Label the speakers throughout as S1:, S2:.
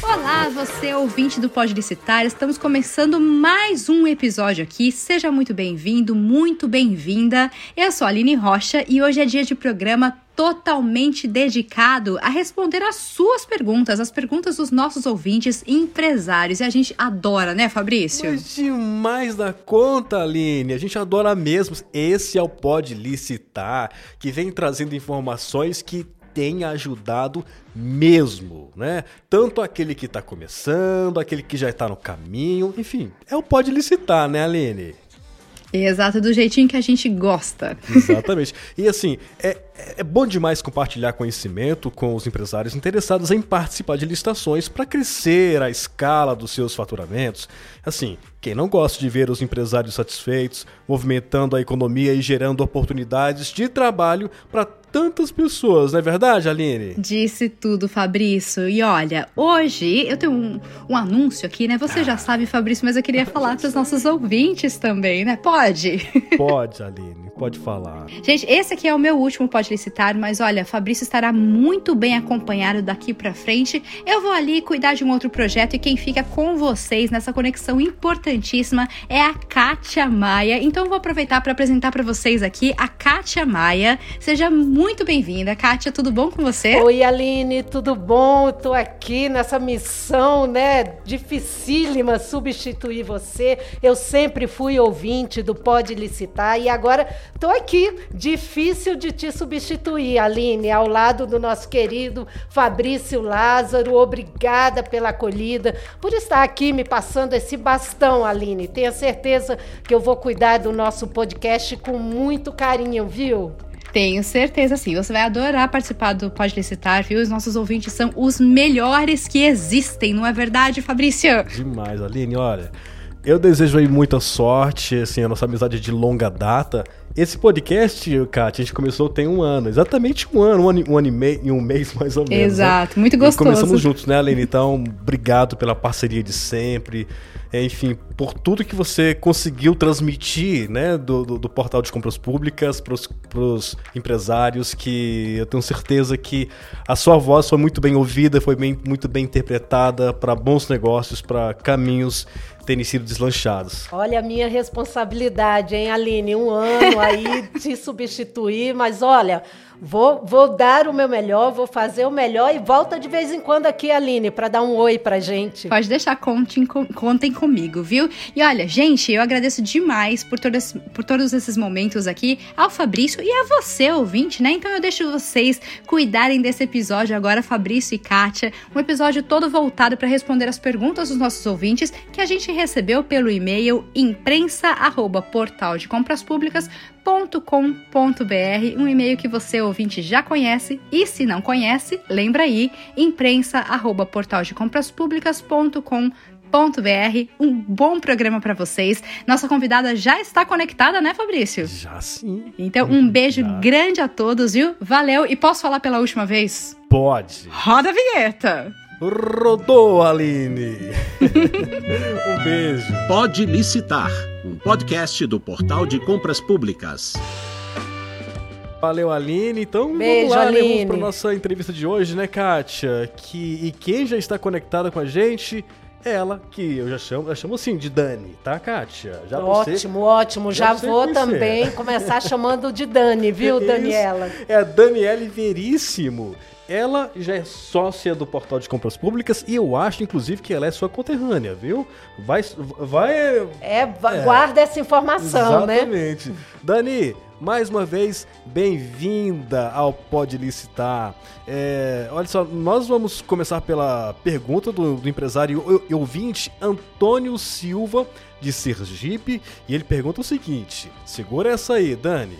S1: Olá, você ouvinte do Pode Licitar. Estamos começando mais um episódio aqui. Seja muito bem-vindo, muito bem-vinda. Eu sou a Aline Rocha e hoje é dia de programa totalmente dedicado a responder as suas perguntas, as perguntas dos nossos ouvintes empresários. E a gente adora, né, Fabrício?
S2: Mas demais da conta, Aline. A gente adora mesmo. Esse é o Pode Licitar, que vem trazendo informações que tem ajudado mesmo, né? Tanto aquele que está começando, aquele que já está no caminho, enfim, é o pode licitar, né, Aline?
S1: Exato, do jeitinho que a gente gosta.
S2: Exatamente. E assim, é, é bom demais compartilhar conhecimento com os empresários interessados em participar de licitações para crescer a escala dos seus faturamentos. Assim, quem não gosta de ver os empresários satisfeitos, movimentando a economia e gerando oportunidades de trabalho para tantas pessoas, não é verdade, Aline?
S1: Disse tudo, Fabrício. E olha, hoje eu tenho um, um anúncio aqui, né? Você já sabe, Fabrício, mas eu queria falar para os nossos ouvintes também, né? Pode?
S2: Pode, Aline, pode falar.
S1: Gente, esse aqui é o meu último Pode Mas olha, Fabrício estará muito bem acompanhado daqui para frente. Eu vou ali cuidar de um outro projeto e quem fica com vocês nessa conexão importantíssima é a Kátia Maia. Então eu vou aproveitar para apresentar para vocês aqui a Kátia Maia. Seja muito bem-vinda. Kátia, tudo bom com você?
S3: Oi, Aline, tudo bom? Estou aqui nessa missão, né, dificílima substituir você. Eu sempre fui ouvinte do Pode Licitar e agora estou aqui. Difícil de te substituir, Aline, ao lado do nosso querido Fabrício Lázaro. Obrigada pela acolhida, por estar aqui me passando esse bastão, Aline. Tenha certeza que eu vou cuidar do nosso podcast com muito carinho, viu?
S1: Tenho certeza, sim. Você vai adorar participar do Pode Licitar, viu? Os nossos ouvintes são os melhores que existem, não é verdade, Fabrício?
S2: Demais, Aline. Olha, eu desejo aí muita sorte, assim, a nossa amizade de longa data. Esse podcast, Kátia, a gente começou tem um ano, exatamente um ano, um ano, um ano e meio, e um mês mais ou menos.
S1: Né? Exato, né? muito gostoso.
S2: E começamos juntos, né, Aline? Então, obrigado pela parceria de sempre. Enfim, por tudo que você conseguiu transmitir né, do, do, do portal de compras públicas para os empresários, que eu tenho certeza que a sua voz foi muito bem ouvida, foi bem, muito bem interpretada para bons negócios, para caminhos terem sido deslanchados.
S3: Olha a minha responsabilidade, hein, Aline? Um ano aí de substituir, mas olha, Vou, vou dar o meu melhor, vou fazer o melhor e volta de vez em quando aqui, Aline, para dar um oi pra gente.
S1: Pode deixar, contem, contem comigo, viu? E olha, gente, eu agradeço demais por, todas, por todos esses momentos aqui ao Fabrício e a você, ouvinte, né? Então eu deixo vocês cuidarem desse episódio agora, Fabrício e Kátia. Um episódio todo voltado para responder as perguntas dos nossos ouvintes que a gente recebeu pelo e-mail imprensa@portaldecompraspúblicas.com imprensa.com.br, um e-mail que você ouvinte já conhece e se não conhece, lembra aí, imprensa@portaldecompraspublicas.com.br um bom programa para vocês. Nossa convidada já está conectada, né, Fabrício?
S2: Já sim.
S1: Então, um beijo já. grande a todos, viu? Valeu. E posso falar pela última vez?
S2: Pode.
S1: Roda a vinheta.
S2: Rodou, Aline. um beijo.
S4: Pode licitar um podcast do Portal de Compras Públicas.
S2: Valeu, Aline. Então,
S3: Beijo,
S2: vamos lá,
S3: Aline.
S2: vamos para nossa entrevista de hoje, né, Kátia? Que, e quem já está conectada com a gente ela, que eu já chamo, eu chamo assim de Dani, tá, Kátia?
S3: Já ótimo, você, ótimo. Já, já vou também começar chamando de Dani, viu, Daniela?
S2: É a Daniele Veríssimo. Ela já é sócia do Portal de Compras Públicas e eu acho, inclusive, que ela é sua conterrânea, viu? Vai. vai
S3: é, é, guarda essa informação,
S2: exatamente. né? Exatamente. Dani, mais uma vez, bem-vinda ao Pode Licitar. É, olha só, nós vamos começar pela pergunta do, do empresário e ouvinte Antônio Silva, de Sergipe, e ele pergunta o seguinte: segura essa aí, Dani.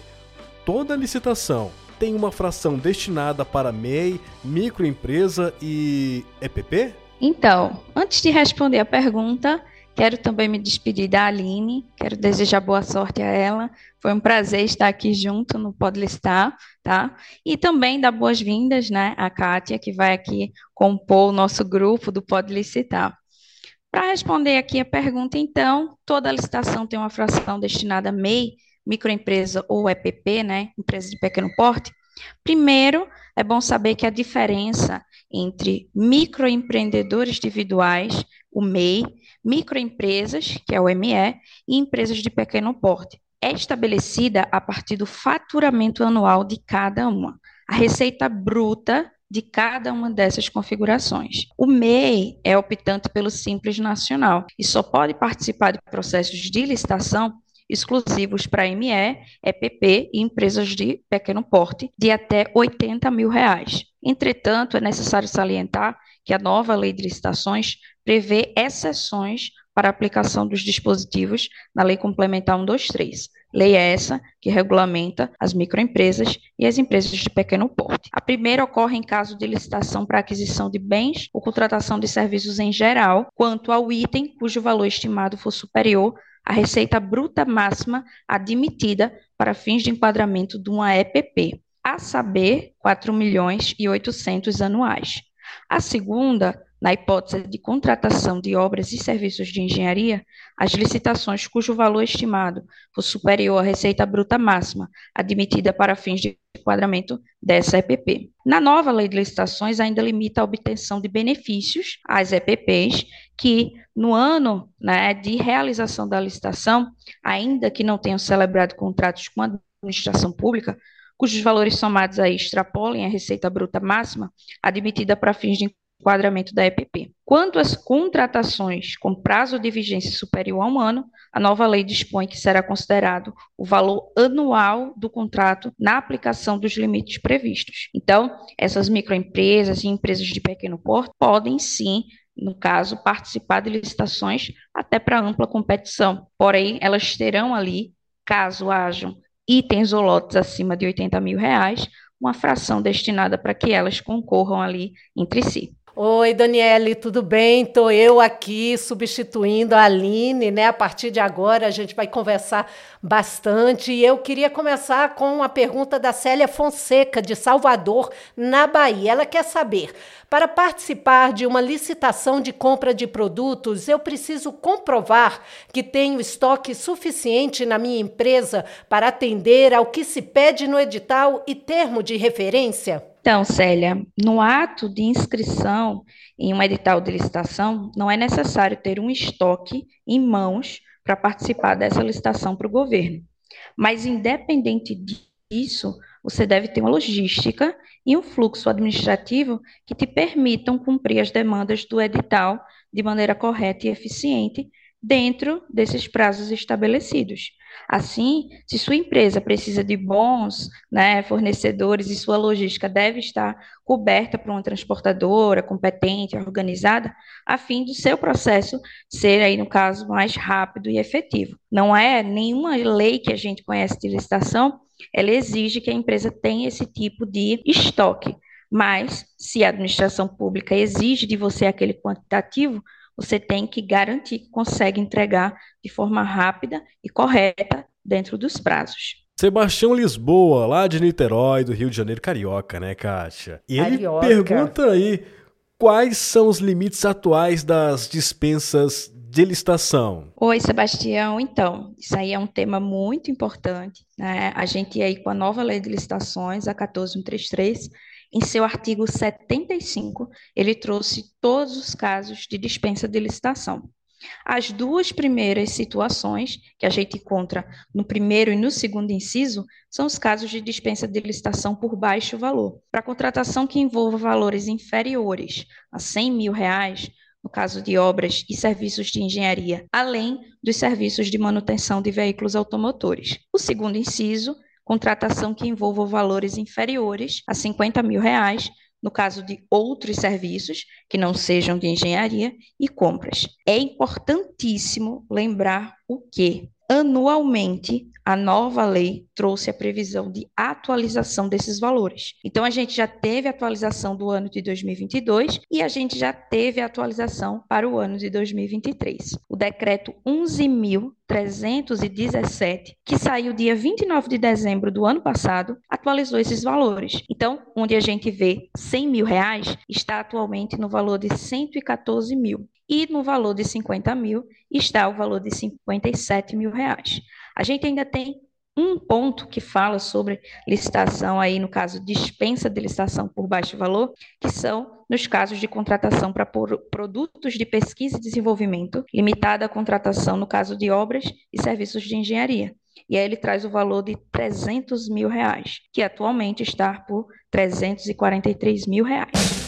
S2: Toda licitação tem uma fração destinada para MEI, microempresa e EPP?
S5: Então, antes de responder a pergunta, quero também me despedir da Aline, quero desejar boa sorte a ela. Foi um prazer estar aqui junto no Podlistar, tá? E também dar boas-vindas, né, à Kátia, que vai aqui compor o nosso grupo do Podlicitar. Para responder aqui a pergunta, então, toda licitação tem uma fração destinada a MEI, microempresa ou EPP, né, empresa de pequeno porte, Primeiro, é bom saber que a diferença entre microempreendedores individuais, o MEI, microempresas, que é o ME, e empresas de pequeno porte, é estabelecida a partir do faturamento anual de cada uma. A receita bruta de cada uma dessas configurações. O MEI é optante pelo Simples Nacional e só pode participar de processos de licitação exclusivos para ME, EPP e empresas de pequeno porte de até 80 mil reais. Entretanto, é necessário salientar que a nova lei de licitações prevê exceções para a aplicação dos dispositivos na Lei Complementar 123. Lei essa que regulamenta as microempresas e as empresas de pequeno porte. A primeira ocorre em caso de licitação para aquisição de bens ou contratação de serviços em geral, quanto ao item cujo valor estimado for superior à receita bruta máxima admitida para fins de enquadramento de uma EPP, a saber, 4 milhões e 800 anuais. A segunda na hipótese de contratação de obras e serviços de engenharia, as licitações cujo valor estimado for superior à receita bruta máxima admitida para fins de enquadramento dessa EPP. Na nova lei de licitações, ainda limita a obtenção de benefícios às EPPs que, no ano né, de realização da licitação, ainda que não tenham celebrado contratos com a administração pública, cujos valores somados aí extrapolem a receita bruta máxima admitida para fins de enquadramento da EPP. Quanto às contratações com prazo de vigência superior a um ano, a nova lei dispõe que será considerado o valor anual do contrato na aplicação dos limites previstos. Então, essas microempresas e empresas de pequeno porte podem sim no caso, participar de licitações até para ampla competição. Porém, elas terão ali, caso hajam itens ou lotes acima de 80 mil reais, uma fração destinada para que elas concorram ali entre si.
S3: Oi, Daniele, tudo bem? Estou eu aqui substituindo a Aline, né? A partir de agora a gente vai conversar bastante. E eu queria começar com a pergunta da Célia Fonseca, de Salvador, na Bahia. Ela quer saber: para participar de uma licitação de compra de produtos, eu preciso comprovar que tenho estoque suficiente na minha empresa para atender ao que se pede no edital e termo de referência?
S5: Então, Célia, no ato de inscrição em um edital de licitação, não é necessário ter um estoque em mãos para participar dessa licitação para o governo. Mas, independente disso, você deve ter uma logística e um fluxo administrativo que te permitam cumprir as demandas do edital de maneira correta e eficiente dentro desses prazos estabelecidos. Assim, se sua empresa precisa de bons né, fornecedores e sua logística deve estar coberta por uma transportadora competente, organizada, a fim do seu processo ser, aí, no caso, mais rápido e efetivo. Não é nenhuma lei que a gente conhece de licitação, ela exige que a empresa tenha esse tipo de estoque. Mas, se a administração pública exige de você aquele quantitativo, você tem que garantir que consegue entregar de forma rápida e correta dentro dos prazos.
S2: Sebastião Lisboa, lá de Niterói, do Rio de Janeiro, carioca, né, Kátia? E ele carioca. pergunta aí quais são os limites atuais das dispensas de licitação.
S5: Oi, Sebastião. Então, isso aí é um tema muito importante. Né? A gente aí com a nova lei de licitações, a 14133, em seu artigo 75, ele trouxe todos os casos de dispensa de licitação. As duas primeiras situações que a gente encontra no primeiro e no segundo inciso são os casos de dispensa de licitação por baixo valor. Para contratação que envolva valores inferiores a 100 mil reais, no caso de obras e serviços de engenharia, além dos serviços de manutenção de veículos automotores. O segundo inciso contratação que envolva valores inferiores a 50 mil reais, no caso de outros serviços que não sejam de engenharia e compras. É importantíssimo lembrar o que anualmente a nova lei trouxe a previsão de atualização desses valores. Então, a gente já teve atualização do ano de 2022 e a gente já teve atualização para o ano de 2023. O decreto 11.317, que saiu dia 29 de dezembro do ano passado, atualizou esses valores. Então, onde a gente vê 100 mil reais, está atualmente no valor de 114 mil. E no valor de 50 mil está o valor de 57 mil reais. A gente ainda tem um ponto que fala sobre licitação aí no caso dispensa de licitação por baixo valor, que são nos casos de contratação para produtos de pesquisa e desenvolvimento, limitada a contratação no caso de obras e serviços de engenharia. E aí ele traz o valor de 300 mil reais, que atualmente está por 343 mil reais.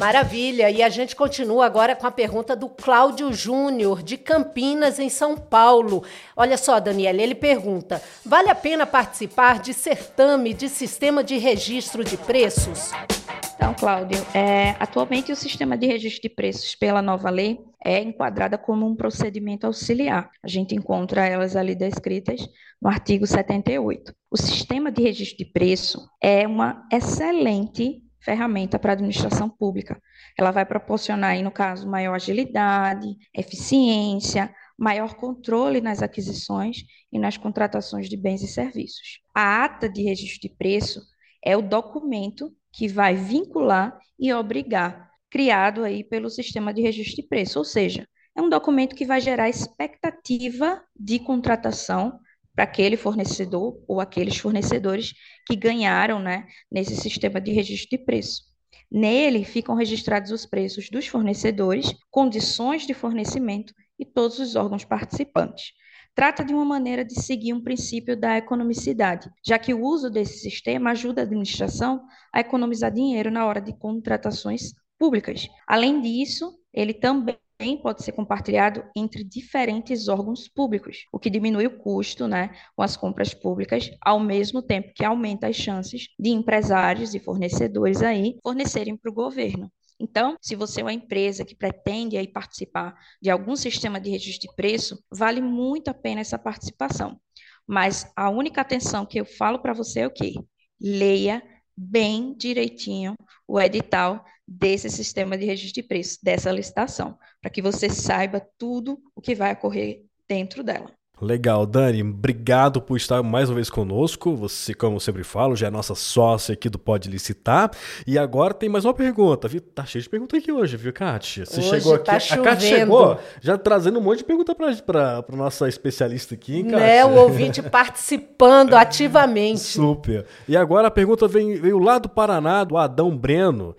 S3: Maravilha. E a gente continua agora com a pergunta do Cláudio Júnior, de Campinas, em São Paulo. Olha só, Daniela, ele pergunta: vale a pena participar de certame de sistema de registro de preços?
S5: Então, Cláudio, é, atualmente o sistema de registro de preços pela nova lei é enquadrada como um procedimento auxiliar. A gente encontra elas ali descritas no artigo 78. O sistema de registro de preço é uma excelente ferramenta para a administração pública. Ela vai proporcionar, aí, no caso, maior agilidade, eficiência, maior controle nas aquisições e nas contratações de bens e serviços. A ata de registro de preço é o documento que vai vincular e obrigar, criado aí pelo sistema de registro de preço, ou seja, é um documento que vai gerar expectativa de contratação para aquele fornecedor ou aqueles fornecedores que ganharam né, nesse sistema de registro de preço. Nele ficam registrados os preços dos fornecedores, condições de fornecimento e todos os órgãos participantes. Trata de uma maneira de seguir um princípio da economicidade, já que o uso desse sistema ajuda a administração a economizar dinheiro na hora de contratações públicas. Além disso, ele também também pode ser compartilhado entre diferentes órgãos públicos, o que diminui o custo né, com as compras públicas, ao mesmo tempo que aumenta as chances de empresários e fornecedores aí fornecerem para o governo. Então, se você é uma empresa que pretende aí participar de algum sistema de registro de preço, vale muito a pena essa participação. Mas a única atenção que eu falo para você é o quê? Leia bem direitinho o edital desse sistema de registro de preços, dessa licitação, para que você saiba tudo o que vai ocorrer dentro dela.
S2: Legal, Dani, obrigado por estar mais uma vez conosco. Você, como eu sempre falo, já é nossa sócia aqui do Pode Licitar. E agora tem mais uma pergunta, viu? Tá cheio de pergunta aqui hoje, viu, Kátia?
S3: Você hoje chegou aqui. Tá
S2: a Kátia chegou já trazendo um monte de pergunta para a nossa especialista aqui, hein, Kátia?
S3: Né, o ouvinte participando ativamente.
S2: Super. E agora a pergunta vem, veio lá do Paraná, do Adão Breno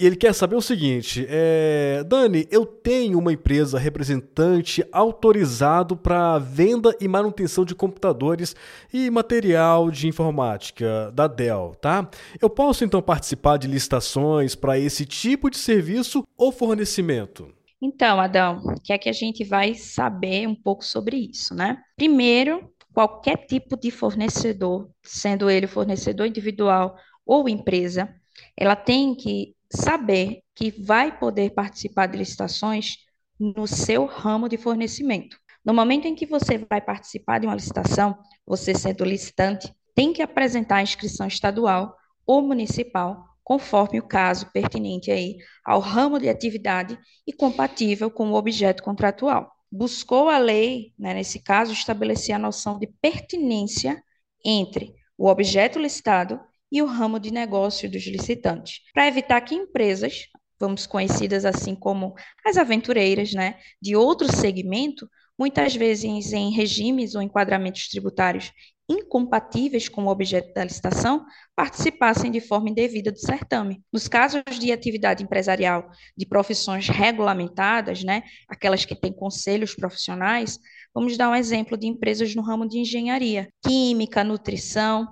S2: ele quer saber o seguinte: é, Dani, eu tenho uma empresa representante autorizado para venda e manutenção de computadores e material de informática da Dell, tá? Eu posso então participar de licitações para esse tipo de serviço ou fornecimento?
S5: Então, Adão, que é que a gente vai saber um pouco sobre isso, né? Primeiro, qualquer tipo de fornecedor, sendo ele fornecedor individual ou empresa, ela tem que saber que vai poder participar de licitações no seu ramo de fornecimento. No momento em que você vai participar de uma licitação, você sendo licitante, tem que apresentar a inscrição estadual ou municipal, conforme o caso pertinente aí ao ramo de atividade e compatível com o objeto contratual. Buscou a lei, né, nesse caso, estabelecer a noção de pertinência entre o objeto licitado e o ramo de negócio dos licitantes, para evitar que empresas, vamos conhecidas assim como as aventureiras, né, de outro segmento, muitas vezes em regimes ou enquadramentos tributários incompatíveis com o objeto da licitação, participassem de forma indevida do certame. Nos casos de atividade empresarial de profissões regulamentadas, né, aquelas que têm conselhos profissionais, vamos dar um exemplo de empresas no ramo de engenharia, química, nutrição,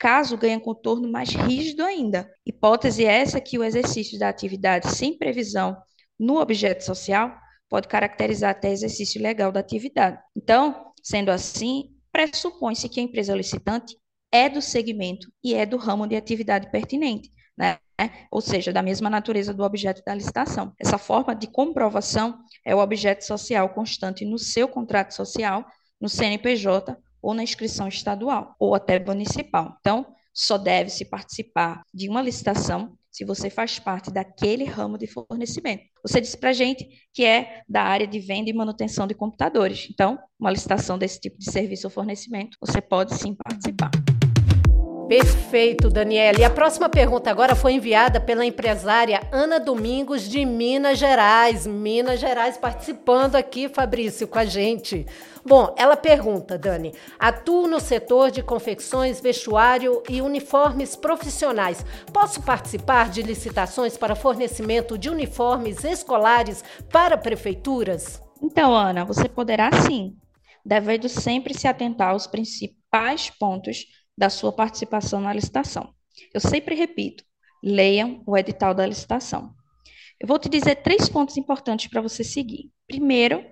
S5: caso ganha contorno mais rígido ainda. Hipótese essa que o exercício da atividade sem previsão no objeto social pode caracterizar até exercício legal da atividade. Então, sendo assim, pressupõe-se que a empresa licitante é do segmento e é do ramo de atividade pertinente, né? ou seja, da mesma natureza do objeto da licitação. Essa forma de comprovação é o objeto social constante no seu contrato social, no CNPJ ou na inscrição estadual ou até municipal. Então, só deve-se participar de uma licitação se você faz parte daquele ramo de fornecimento. Você disse para a gente que é da área de venda e manutenção de computadores. Então, uma licitação desse tipo de serviço ou fornecimento, você pode sim participar.
S3: Perfeito, Daniela. E a próxima pergunta agora foi enviada pela empresária Ana Domingos de Minas Gerais. Minas Gerais participando aqui, Fabrício, com a gente. Bom, ela pergunta, Dani: atuo no setor de confecções, vestuário e uniformes profissionais. Posso participar de licitações para fornecimento de uniformes escolares para prefeituras?
S5: Então, Ana, você poderá sim, devendo sempre se atentar aos principais pontos da sua participação na licitação. Eu sempre repito, leiam o edital da licitação. Eu vou te dizer três pontos importantes para você seguir. Primeiro,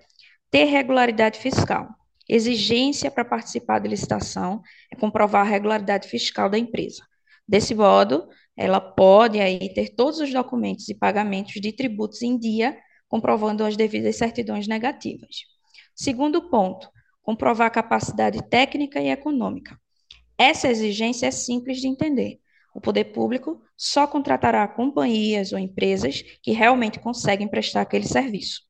S5: ter regularidade fiscal. Exigência para participar da licitação é comprovar a regularidade fiscal da empresa. Desse modo, ela pode aí ter todos os documentos e pagamentos de tributos em dia, comprovando as devidas certidões negativas. Segundo ponto, comprovar a capacidade técnica e econômica. Essa exigência é simples de entender. O poder público só contratará companhias ou empresas que realmente conseguem prestar aquele serviço.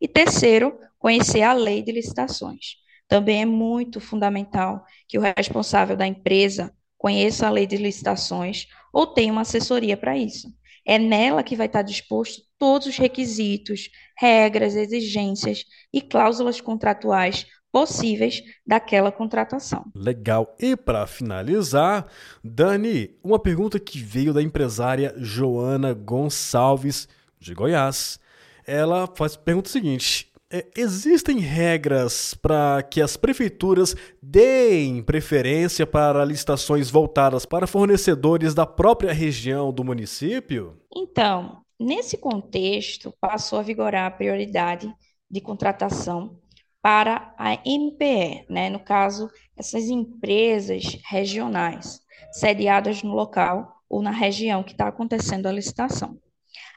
S5: E terceiro, conhecer a lei de licitações. Também é muito fundamental que o responsável da empresa conheça a lei de licitações ou tenha uma assessoria para isso. É nela que vai estar disposto todos os requisitos, regras, exigências e cláusulas contratuais possíveis daquela contratação.
S2: Legal. E para finalizar, Dani, uma pergunta que veio da empresária Joana Gonçalves de Goiás. Ela faz pergunta seguinte: é, existem regras para que as prefeituras deem preferência para licitações voltadas para fornecedores da própria região do município?
S5: Então, nesse contexto, passou a vigorar a prioridade de contratação para a MPE, né? no caso, essas empresas regionais, sediadas no local ou na região que está acontecendo a licitação,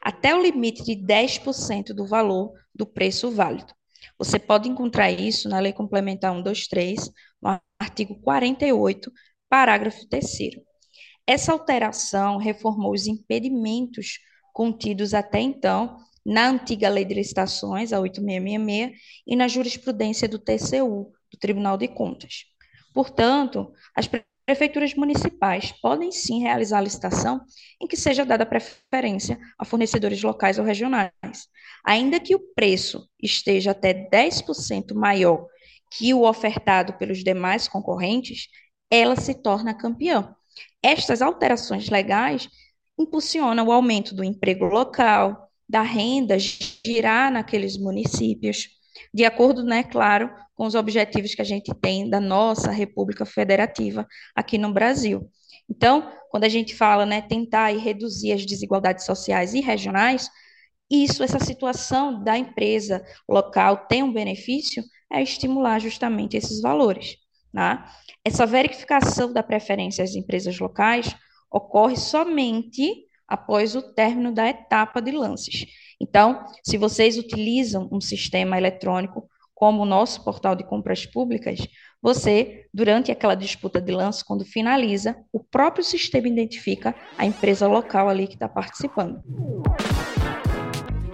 S5: até o limite de 10% do valor do preço válido. Você pode encontrar isso na Lei Complementar 123, no artigo 48, parágrafo 3. Essa alteração reformou os impedimentos contidos até então na antiga Lei de Licitações, a 8666, e na jurisprudência do TCU, do Tribunal de Contas. Portanto, as prefeituras municipais podem sim realizar a licitação em que seja dada preferência a fornecedores locais ou regionais, ainda que o preço esteja até 10% maior que o ofertado pelos demais concorrentes, ela se torna campeã. Estas alterações legais impulsionam o aumento do emprego local, da renda girar naqueles municípios, de acordo, né, claro, com os objetivos que a gente tem da nossa República Federativa aqui no Brasil. Então, quando a gente fala, né, tentar e reduzir as desigualdades sociais e regionais, isso, essa situação da empresa local tem um benefício, é estimular justamente esses valores. Né? Essa verificação da preferência às empresas locais ocorre somente após o término da etapa de lances. Então, se vocês utilizam um sistema eletrônico como o nosso portal de compras públicas, você, durante aquela disputa de lance, quando finaliza, o próprio sistema identifica a empresa local ali que está participando.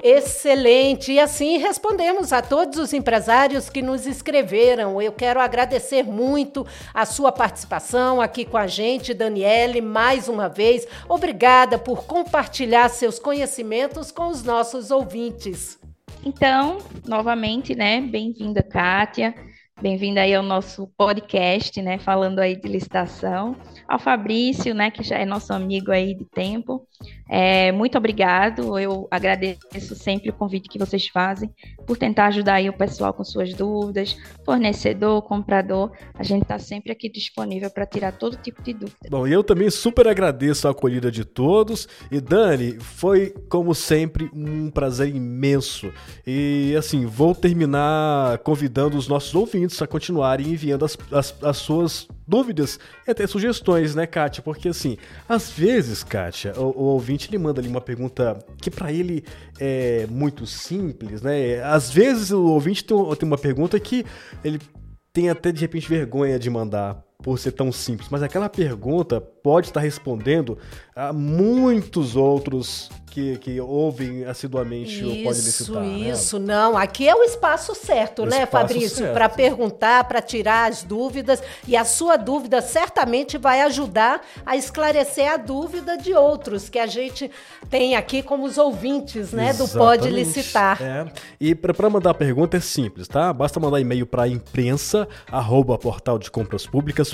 S3: Excelente! E assim respondemos a todos os empresários que nos escreveram. Eu quero agradecer muito a sua participação aqui com a gente, Daniele, mais uma vez. Obrigada por compartilhar seus conhecimentos com os nossos ouvintes.
S5: Então, novamente, né? Bem-vinda, Kátia. Bem-vinda aí ao nosso podcast, né? Falando aí de licitação. Ao Fabrício, né? Que já é nosso amigo aí de tempo. É, muito obrigado. Eu agradeço sempre o convite que vocês fazem por tentar ajudar aí o pessoal com suas dúvidas, fornecedor, comprador. A gente está sempre aqui disponível para tirar todo tipo de dúvida.
S2: Bom, eu também super agradeço a acolhida de todos. E Dani, foi como sempre um prazer imenso. E assim, vou terminar convidando os nossos ouvintes a continuarem enviando as, as, as suas dúvidas e até sugestões, né, Kátia? Porque assim, às vezes, Kátia, o, o ouvinte ele manda ali uma pergunta que para ele é muito simples, né? Às vezes o ouvinte tem, tem uma pergunta que ele tem até de repente vergonha de mandar por ser tão simples, mas aquela pergunta pode estar respondendo a muitos outros que, que ouvem assiduamente
S3: isso,
S2: o Pode Licitar.
S3: Isso, isso, né? não. Aqui é o espaço certo, o né, espaço Fabrício? Para perguntar, para tirar as dúvidas. E a sua dúvida certamente vai ajudar a esclarecer a dúvida de outros que a gente tem aqui como os ouvintes, né, Exatamente. do Pode Licitar.
S2: É. E para mandar a pergunta é simples, tá? Basta mandar e-mail para imprensa arroba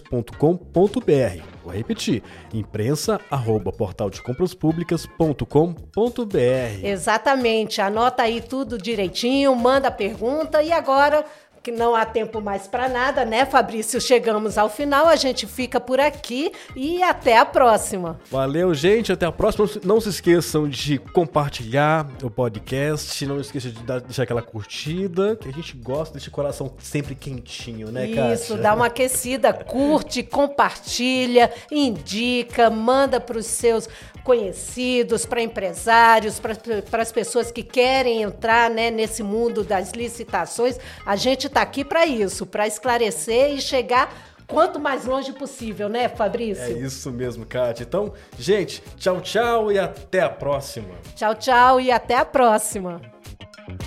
S2: portaldecompraspublicas.com.br. Vou repetir, imprensa arroba portaldecompraspublicas.com.br
S3: Exatamente. Anota aí tudo direitinho, manda pergunta e agora que não há tempo mais para nada, né, Fabrício? Chegamos ao final, a gente fica por aqui e até a próxima.
S2: Valeu, gente, até a próxima. Não se esqueçam de compartilhar o podcast, não esqueçam de dar, deixar aquela curtida, que a gente gosta desse coração sempre quentinho, né,
S3: cara? Isso, dá uma aquecida, curte, compartilha, indica, manda para os seus conhecidos, para empresários, para as pessoas que querem entrar né, nesse mundo das licitações. A gente está aqui para isso, para esclarecer e chegar quanto mais longe possível, né, Fabrício? É
S2: isso mesmo, Kátia. Então, gente, tchau, tchau e até a próxima.
S3: Tchau, tchau e até a próxima.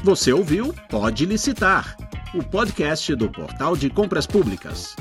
S4: Você ouviu Pode Licitar, o podcast do Portal de Compras Públicas.